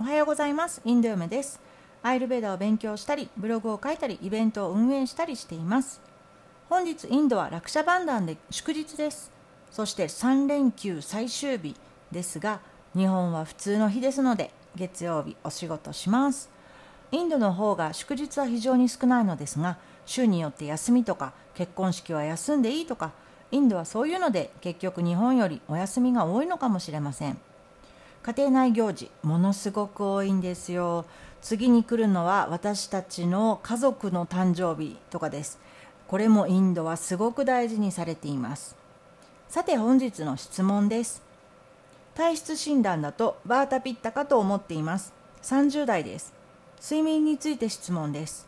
おはようございます。インド嫁です。アイルベーダを勉強したりブログを書いたりイベントを運営したりしています。本日インドは落車万ンで祝日です。そして3連休最終日ですが日本は普通の日ですので月曜日お仕事します。インドの方が祝日は非常に少ないのですが週によって休みとか結婚式は休んでいいとかインドはそういうので結局日本よりお休みが多いのかもしれません。家庭内行事ものすごく多いんですよ。次に来るのは私たちの家族の誕生日とかです。これもインドはすごく大事にされています。さて本日の質問です。体質診断だとバータピッタかと思っています。30代です。睡眠について質問です。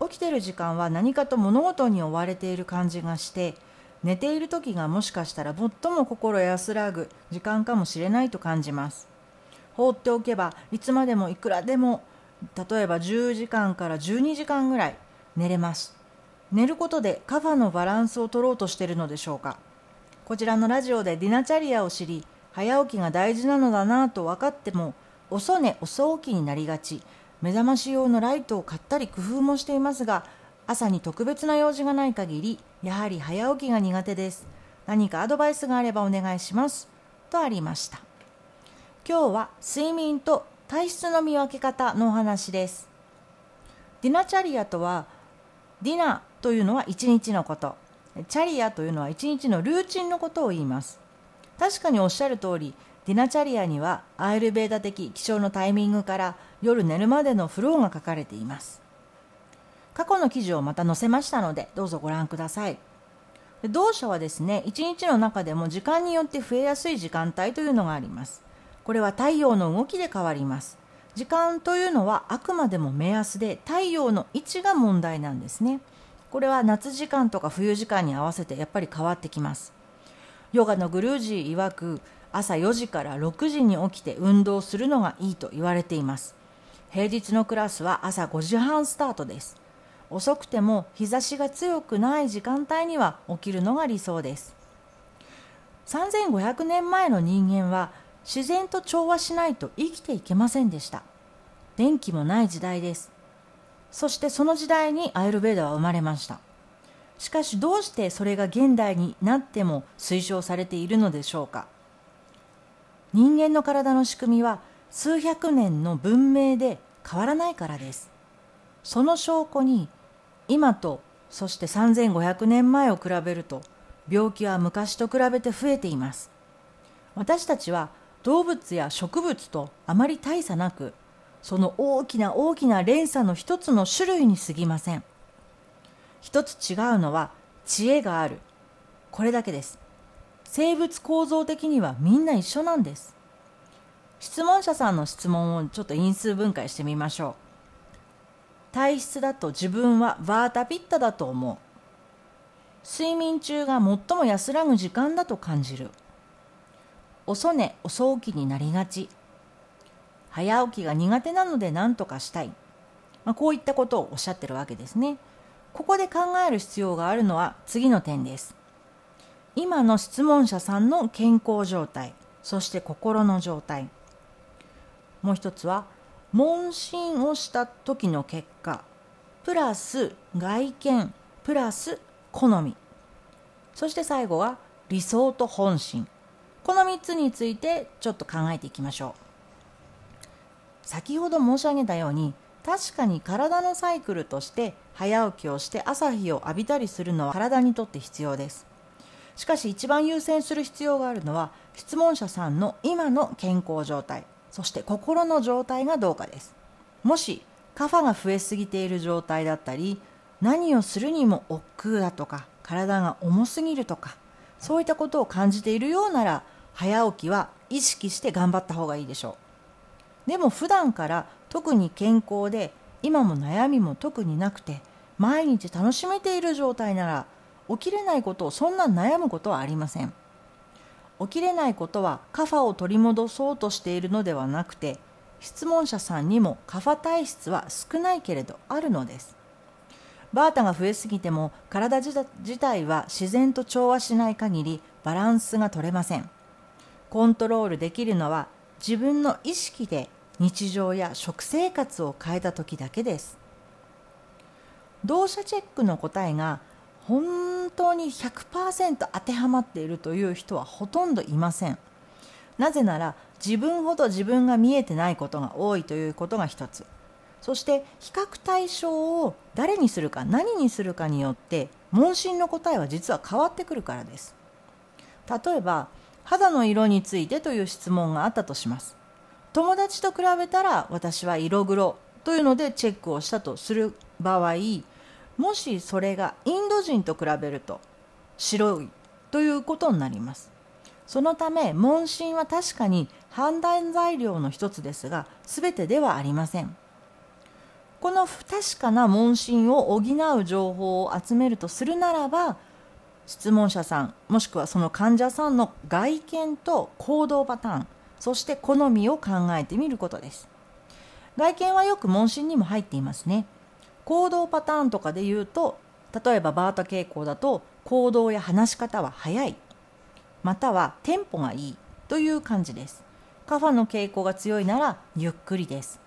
起きてる時間は何かと物事に追われている感じがして寝ている時がもしかしたら最も心安らぐ時間かもしれないと感じます。放っておけばいつまでもいくらでも例えば10時間から12時間ぐらい寝れます。寝ることでカファのバランスを取ろうとしているのでしょうか。こちらのラジオでディナチャリアを知り早起きが大事なのだなと分かっても遅寝遅起きになりがち。目覚まし用のライトを買ったり工夫もしていますが朝に特別な用事がない限りやはり早起きが苦手です。何かアドバイスがあればお願いします。とありました。今日は睡眠と体質の見分け方のお話です。ディナチャリアとはディナというのは一日のこと。チャリアというのは一日のルーチンのことを言います。確かにおっしゃる通りディナチャリアにはアイルベーダ的起床のタイミングから夜寝るまでのフローが書かれています。過去の記事をまた載せましたのでどうぞご覧ください。同社はですね1日の中でも時間によって増えやすい時間帯というのがあります。これは太陽の動きで変わります。時間というのはあくまでも目安で太陽の位置が問題なんですね。これは夏時間とか冬時間に合わせてやっぱり変わってきます。ヨガのグルージー曰く朝4時から6時に起きて運動するのがいいと言われています。平日のクラスは朝5時半スタートです。遅くても日差しが強くない時間帯には起きるのが理想です。3500年前の人間は自然と調和しないと生きていけませんでした。電気もない時代です。そしてその時代にアイルベーダは生まれました。しかしどうしてそれが現代になっても推奨されているのでしょうか。人間の体の仕組みは数百年の文明で変わらないからです。その証拠に今とそして3500年前を比べると病気は昔と比べて増えています。私たちは動物や植物とあまり大差なくその大きな大きな連鎖の一つの種類に過ぎません。一つ違うのは知恵がある。これだけです。生物構造的にはみんな一緒なんです。質問者さんの質問をちょっと因数分解してみましょう。体質だと自分はバータピッタだと思う。睡眠中が最も安らぐ時間だと感じる。遅寝遅起きになりがち。早起きが苦手なので何とかしたい、まあ、こういったことをおっしゃってるわけですね。ここで考える必要があるのは次の点です。今の質問者さんの健康状態そして心の状態。もう一つは問診をした時の結果プラス外見プラス好み。そして最後は理想と本心。この3つについてちょっと考えていきましょう。先ほど申し上げたように確かに体のサイクルとして早起きをして朝日を浴びたりするのは体にとって必要です。しかし一番優先する必要があるのは質問者さんの今の健康状態そして心の状態がどうかです。もしカファが増えすぎている状態だったり何をするにも億劫だとか体が重すぎるとかそういったことを感じているようなら早起きは意識して頑張った方がいいでしょう。でも普段から特に健康で今も悩みも特になくて毎日楽しめている状態なら起きれないことをそんな悩むことはありません。起きれないことはカファを取り戻そうとしているのではなくて質問者さんにもカファ体質は少ないけれどあるのです。バータが増えすぎても体自体は自然と調和しない限りバランスが取れません。コントロールできるのは自分の意識で日常や食生活を変えた時だけです。動作チェックの答えが本当に100%当てはまっているという人はほとんどいません。なぜなら自分ほど自分が見えてないことが多いということが一つ。そして比較対象を誰にするか何にするかによって問診の答えは実は変わってくるからです。例えば肌の色についてという質問があったとします。友達と比べたら私は色黒というのでチェックをしたとする場合もしそれがインド人と比べると白いということになります。そのため問診は確かに判断材料の一つですが全てではありません。この不確かな問診を補う情報を集めるとするならば質問者さんもしくはその患者さんの外見と行動パターンそして好みを考えてみることです。外見はよく問診にも入っていますね。行動パターンとかで言うと例えばバータ傾向だと行動や話し方は速いまたはテンポがいいという感じです。カファの傾向が強いならゆっくりです。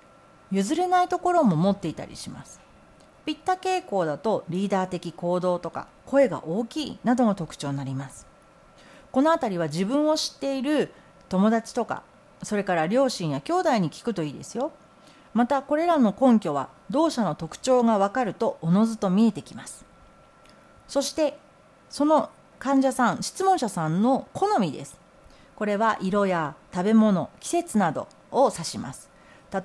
譲れないところも持っていたりします。ピッタ傾向だとリーダー的行動とか声が大きいなどの特徴になります。この辺りは自分を知っている友達とかそれから両親や兄弟に聞くといいですよ。またこれらの根拠は同社の特徴が分かるとおのずと見えてきます。そしてその患者さん質問者さんの好みです。これは色や食べ物季節などを指します。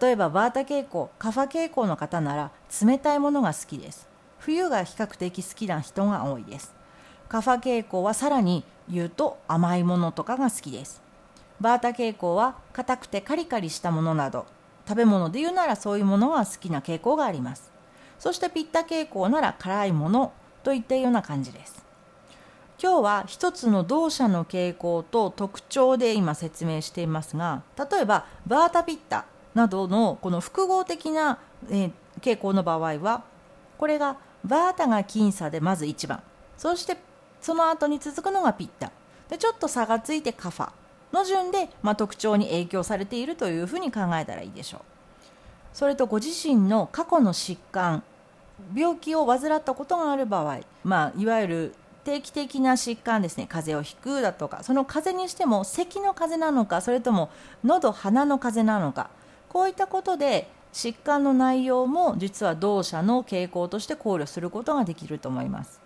例えばバータ傾向カファ傾向の方なら冷たいものが好きです。冬が比較的好きな人が多いです。カファ傾向はさらに言うと甘いものとかが好きです。バータ傾向は硬くてカリカリしたものなど食べ物で言うならそういうものが好きな傾向があります。そしてピッタ傾向なら辛いものといったような感じです。今日は一つの動作の傾向と特徴で今説明していますが例えばバータピッタ。などのこの複合的な、え、傾向の場合はこれがバータが僅差でまず1番。そしてその後に続くのがピッタ。でちょっと差がついてカファ。の順で、まあ、特徴に影響されているというふうに考えたらいいでしょう。それとご自身の過去の疾患病気を患ったことがある場合、まあ、いわゆる定期的な疾患ですね。風邪をひくだとかその風邪にしても咳の風邪なのかそれとも喉鼻の風邪なのかこういったことで疾患の内容も実は同社の傾向として考慮することができると思います。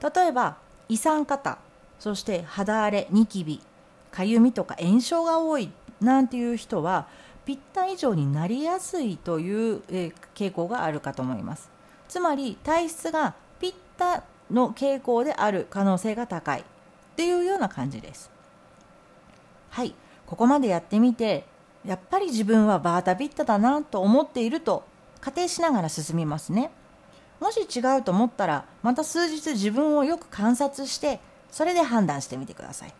例えば胃酸過多そして肌荒れニキビかゆみとか炎症が多いなんていう人はピッタ以上になりやすいという、傾向があるかと思います。つまり体質がピッタの傾向である可能性が高いっていうような感じです。はい。ここまでやってみてやっぱり自分はバータビッタだなと思っていると仮定しながら進みますね。もし違うと思ったらまた数日自分をよく観察してそれで判断してみてください。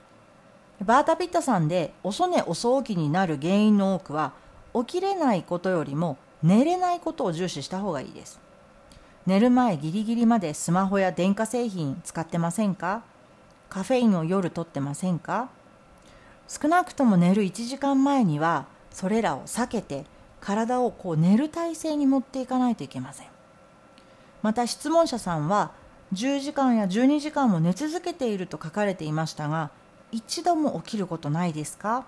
バータピッタさんで遅寝遅起きになる原因の多くは起きれないことよりも寝れないことを重視した方がいいです。寝る前ギリギリまでスマホや電化製品使ってませんか？カフェインを夜とってませんか？少なくとも寝る1時間前にはそれらを避けて体をこう寝る体勢に持っていかないといけません。また質問者さんは10時間や12時間も寝続けていると書かれていましたが一度も起きることないですか？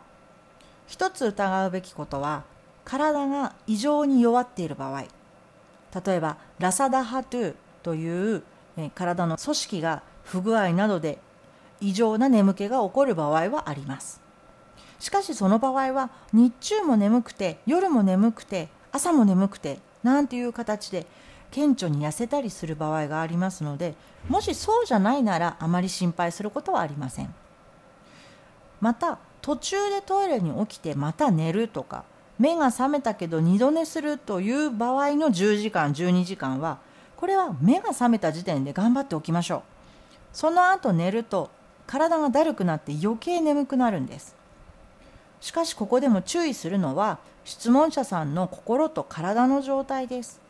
一つ疑うべきことは体が異常に弱っている場合。例えばラサダハトゥという体の組織が不具合などで異常な眠気が起こる場合はあります。しかしその場合は日中も眠くて夜も眠くて朝も眠くてなんていう形で顕著に痩せたりする場合がありますのでもしそうじゃないならあまり心配することはありません。また途中でトイレに起きてまた寝るとか目が覚めたけど二度寝するという場合の10時間12時間はこれは目が覚めた時点で頑張っておきましょう。その後寝ると体がだるくなって余計眠くなるんですしかしここでも注意するのは質問者さんの心と体の状態です。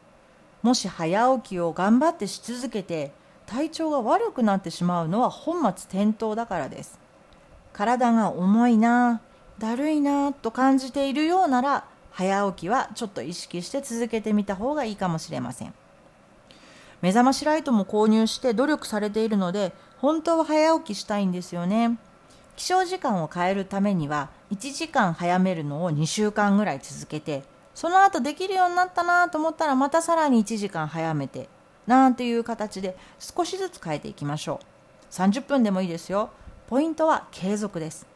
もし早起きを頑張ってし続けて体調が悪くなってしまうのは本末転倒だからです。体が重いなだるいなと感じているようなら早起きはちょっと意識して続けてみた方がいいかもしれません。目覚ましライトも購入して努力されているので本当は早起きしたいんですよね。起床時間を変えるためには1時間早めるのを2週間ぐらい続けてその後できるようになったなと思ったらまたさらに1時間早めてなんていう形で少しずつ変えていきましょう。30分でもいいですよ。ポイントは継続です。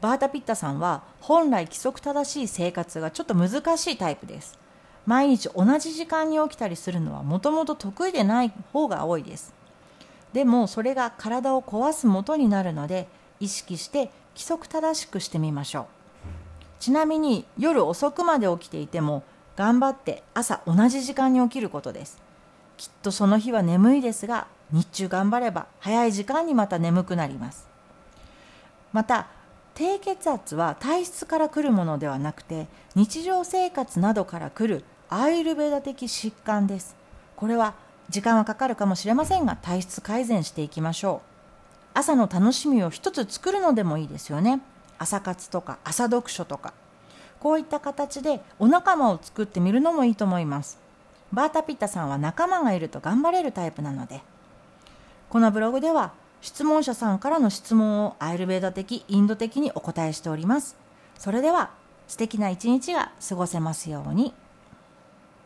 バータピッタさんは本来規則正しい生活がちょっと難しいタイプです。毎日同じ時間に起きたりするのはもともと得意でない方が多いです。でもそれが体を壊す元になるので意識して規則正しくしてみましょう。ちなみに夜遅くまで起きていても頑張って朝同じ時間に起きることです。きっとその日は眠いですが日中頑張れば早い時間にまた眠くなります。また低血圧は体質から来るものではなくて日常生活などから来るアイルベダ的疾患です。これは時間はかかるかもしれませんが体質改善していきましょう。朝の楽しみを一つ作るのでもいいですよね朝活とか朝読書とかこういった形でお仲間を作ってみるのもいいと思いますバータピッタさんは仲間がいると頑張れるタイプなのでこのブログでは質問者さんからの質問をアイルベーダ的、インド的にお答えしております。それでは素敵な一日が過ごせますように。